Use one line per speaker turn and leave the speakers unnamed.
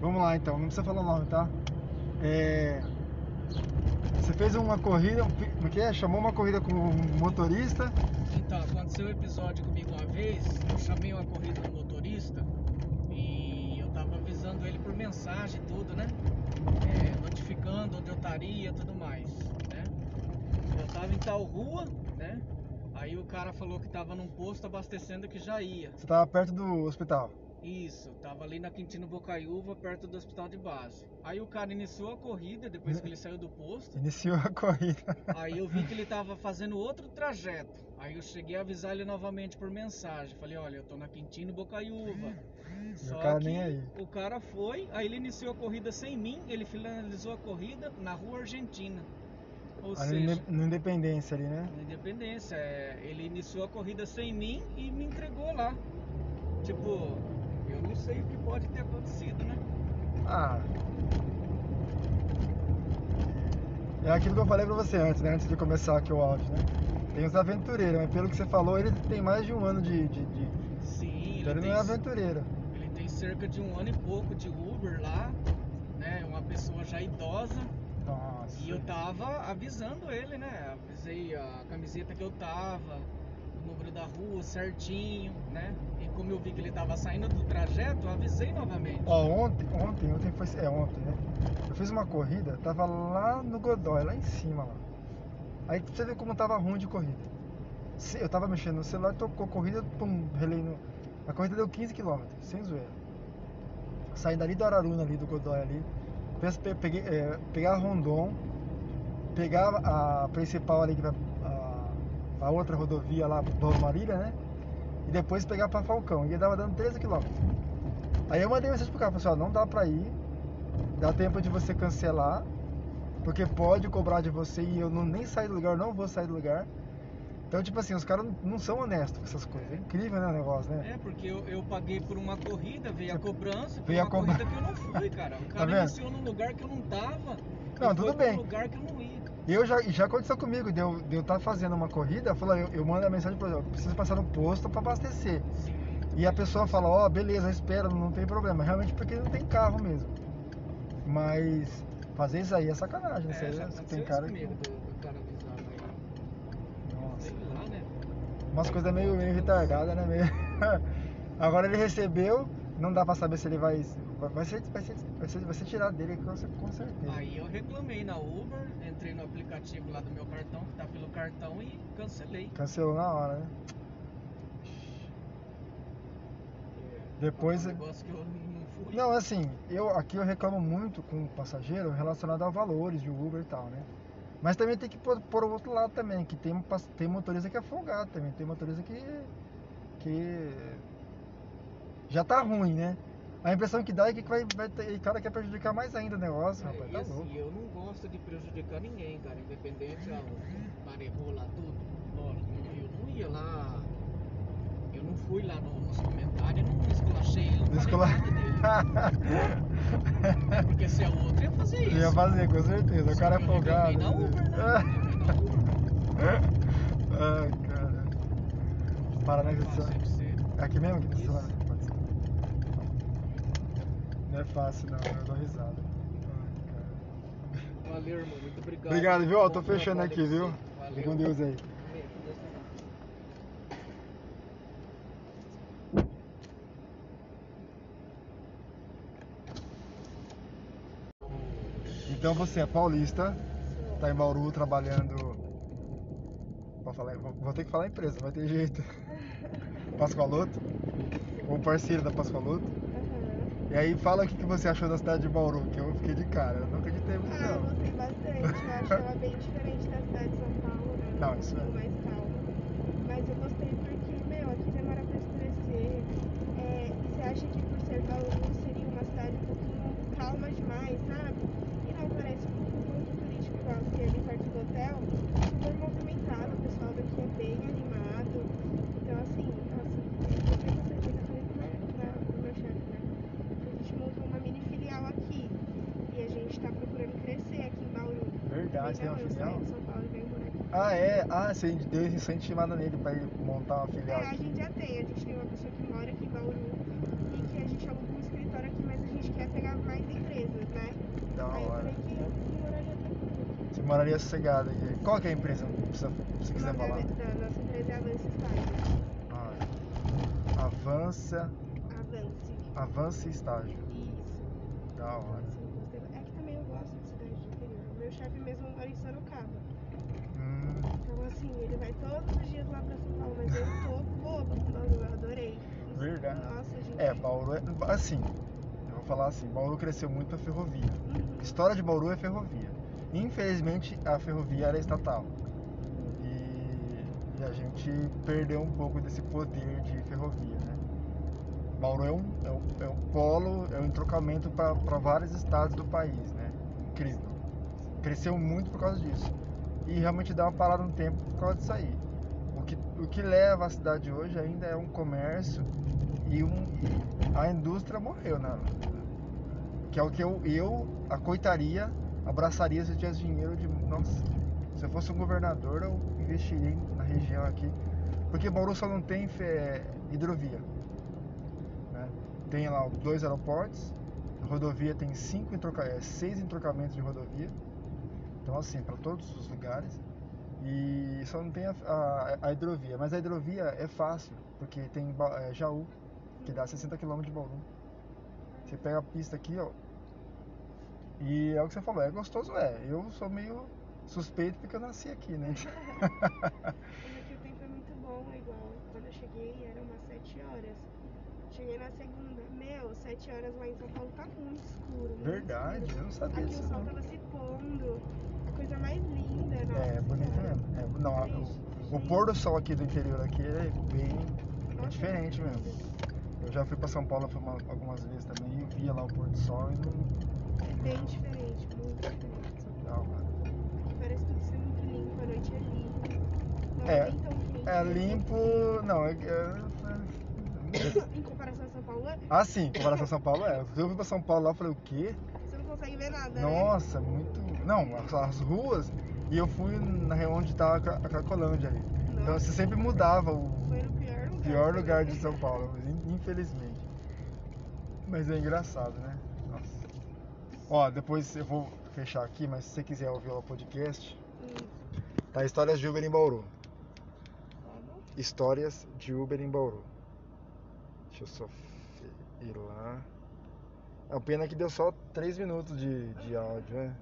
Vamos lá então, não precisa falar o nome, tá? É, Você fez uma corrida, como é que é? Chamou uma corrida com um motorista.
Então, aconteceu um episódio comigo uma vez, eu chamei uma corrida do motorista e eu tava avisando ele por mensagem e tudo, né? É, notificando onde eu estaria e tudo mais, né? Eu tava em tal rua, né? Aí o cara falou que tava num posto abastecendo que já ia.
Você tava perto do hospital.
Isso, tava ali na Quintino Bocaiúva, perto do hospital de base. Aí o cara iniciou a corrida depois que ele saiu do posto.
Iniciou a corrida.
Aí eu vi que ele tava fazendo outro trajeto. Aí eu cheguei a avisar ele novamente por mensagem. Falei, olha, eu tô na Quintino Bocaiúva. Só
cara
que
nem aí.
o cara foi, aí ele iniciou a corrida sem mim, ele finalizou a corrida na rua Argentina. Ou
Ali
seja,
no- no Independência ali, né?
na Independência, é, ele iniciou a corrida sem mim e me entregou lá. Tipo, eu não sei o que pode ter acontecido, né?
Ah. É aquilo que eu falei pra você antes, né? Antes de começar aqui o áudio, né? Tem os aventureiros, mas pelo que você falou, ele tem mais de um ano de. de, de...
Sim,
Então ele
ele
não é aventureiro.
ele tem cerca de um ano e pouco de Uber lá, né? Uma pessoa já idosa.
Nossa.
E eu tava avisando ele, né? Avisei a camiseta que eu tava, o número da rua certinho, né? E como eu vi que ele tava saindo do trajeto, avisei novamente.
Ó, ontem, ontem, ontem foi. É ontem, né? Eu fiz uma corrida, tava lá no Godoy, lá em cima lá. Aí você vê como tava ruim de corrida. Eu tava mexendo no celular, tocou corrida, pum, relei no. A corrida deu 15 km, sem zoeira. Saindo ali do Araruna, ali do Godoy ali. Peguei, é, pegar Rondon, pegar a principal ali, que vai. A, outra rodovia lá, Dona Marília, né? E depois pegar pra Falcão. E dava dando 13 km. Aí eu mandei mensagem pro cara, falei assim, ó, não dá pra ir, dá tempo de você cancelar, porque pode cobrar de você e eu não, nem sair do lugar, eu não vou sair do lugar. Então, tipo assim, os caras não, são honestos com essas coisas. É incrível, né, o negócio, né?
É, porque eu, eu paguei por uma corrida, veio a cobrança,
Veio a
corrida que eu não fui, cara. O
Tá
cara
vendo?
iniciou num lugar que eu não tava.
Não, tudo bem.
lugar que eu não ia.
E eu já, já aconteceu comigo, de eu estar fazendo uma corrida, eu, falo, eu, eu mando a mensagem pra eu preciso passar no posto pra abastecer. E a pessoa fala, ó, beleza, espera, não tem problema. Realmente porque não tem carro mesmo. Mas fazer isso aí é sacanagem, né?
É,
Você-
já
tem cara
comigo, do, do cara.
Nossa.
Lá, né?
Umas coisas meio, meio retardadas, né? Meio... Agora ele recebeu, não dá pra saber se ele vai. Vai vai ser, vai ser, vai ser, vai ser tirado dele com, com certeza.
Aí eu reclamei na Uber, entrei no aplicativo lá do meu cartão, que tá pelo cartão, e cancelei.
Cancelou na hora, né? Depois.
É um negócio que eu não fui.
Não, assim, eu aqui eu reclamo muito com o passageiro relacionado a valores de Uber e tal, né? Mas também tem que pôr, pôr o outro lado também, que tem, tem motorista que é folgado também, tem motorista que. que. Já tá ruim, né? A impressão que dá é que vai, vai ter, o cara quer prejudicar mais ainda o negócio,
É,
rapaz, tá
assim,
louco.
eu não gosto de prejudicar ninguém, cara. Independente, o cara errou lá tudo. Lógico, eu não ia lá. Eu não fui lá no- nos comentários, não esculachei ele, não
Escola...
dele. Porque se é outro, ia fazer isso.
Ia fazer, com certeza. O cara é
eu
folgado.
na Uber, né? Eu reclamei na Uber.
Ai, cara. Paraná que. É aqui mesmo que tá
Isso.
falando? Pode ser. Não é fácil não, eu dou risada. Ai, cara.
Valeu, irmão. Muito obrigado.
Obrigado, viu?
Bom
tô fechando aqui, viu? Fique com Deus aí. Então você é paulista, tá em Bauru trabalhando. Vou, falar, vou, ter que falar empresa, vai ter jeito. Pascoaloto, ou parceiro da Pascoaloto. E aí fala o que que você achou da cidade de Bauru, que eu fiquei de cara, eu não acreditei muito
Ah, eu
não.
gostei bastante. Eu acho ela bem diferente da cidade de São Paulo, né?
Não, isso é.
Calma. Mas
Ah, é? Ah, você deu esse incentivada nele pra ele montar uma
é,
filial.
É,
a
gente já tem. A gente tem uma pessoa que mora aqui em Bauru e que a gente alugou um escritório aqui, mas a gente quer pegar mais empresas, né? Da Aí hora.
eu que eu moraria tranquilo. Você moraria sossegado aqui. Qual que é a empresa? Precisa, se quiser
é
falar.
Da nossa empresa é Avança Estágio.
Ah, avança.
Avance.
Avance Estágio.
Isso.
Da hora.
É que também eu gosto de cidade de interior. Meu chefe mesmo mora em Sorocaba.
É, Bauru é. Assim, eu vou falar assim, Bauru cresceu muito a ferrovia.
Uhum.
História de Bauru é ferrovia. Infelizmente a ferrovia era estatal. E, e a gente perdeu um pouco desse poder de ferrovia, né? Bauru é um, é um, é um polo, é um entrocamento para vários estados do país, né? Incrível. Cresceu muito por causa disso. E realmente dá uma parada no tempo por causa disso aí. O que, o que leva a cidade hoje ainda é um comércio e, um, a indústria morreu, né? Que é o que eu, eu acoitaria, abraçaria se eu tivesse dinheiro de. Nossa, se eu fosse um governador, eu investiria na região aqui. Porque Bauru só não tem fe- hidrovia. né? Tem lá dois aeroportos, a rodovia tem cinco entroca- é, seis entrocamentos de rodovia. Então assim, para todos os lugares. E só não tem a, a- a hidrovia. Mas a hidrovia é fácil, porque tem é, Jaú, que dá 60 km de Bauru. Você pega a pista aqui, ó. E é o que você falou, é gostoso, é. Eu sou meio suspeito porque eu nasci aqui, né?
Mas aqui o tempo é muito bom, igual quando eu cheguei era umas 7 horas. Cheguei na segunda, meu, 7 horas lá em São Paulo tá muito escuro. Muito
Verdade,
escuro.
eu não sabia
Aqui
disso
o sol
não.
tava se pondo. A coisa mais linda, nossa.
É, bonito mesmo. É, não, o, o pôr do sol aqui do interior aqui é bem é diferente mesmo. Eu já fui pra São Paulo uma- algumas vezes também e via lá o pôr do sol e não.
É bem diferente, muito diferente.
Não.
Aqui parece tudo ser muito limpo, a noite é limpa. Não
É,
é, tão quente.
É
tão
limpo. Não, é. é-
em comparação a São Paulo, é-
Ah, sim, em comparação a São Paulo é. Eu fui pra São Paulo lá e falei, o quê?
você não consegue ver nada, né?
Nossa, muito. Não, as, as ruas. E eu fui na região onde tava a Cra- a Cracolândia ali. Então você sempre mudava o
Foi no pior.
Pior lugar de São Paulo, in- infelizmente. Mas é engraçado, né? Nossa. Ó, depois eu vou fechar aqui, mas se você quiser ouvir o podcast, tá Histórias de Uber em Bauru. Histórias de Uber em Bauru. Deixa eu só ir lá. A pena que deu só 3 minutos de, de áudio, né?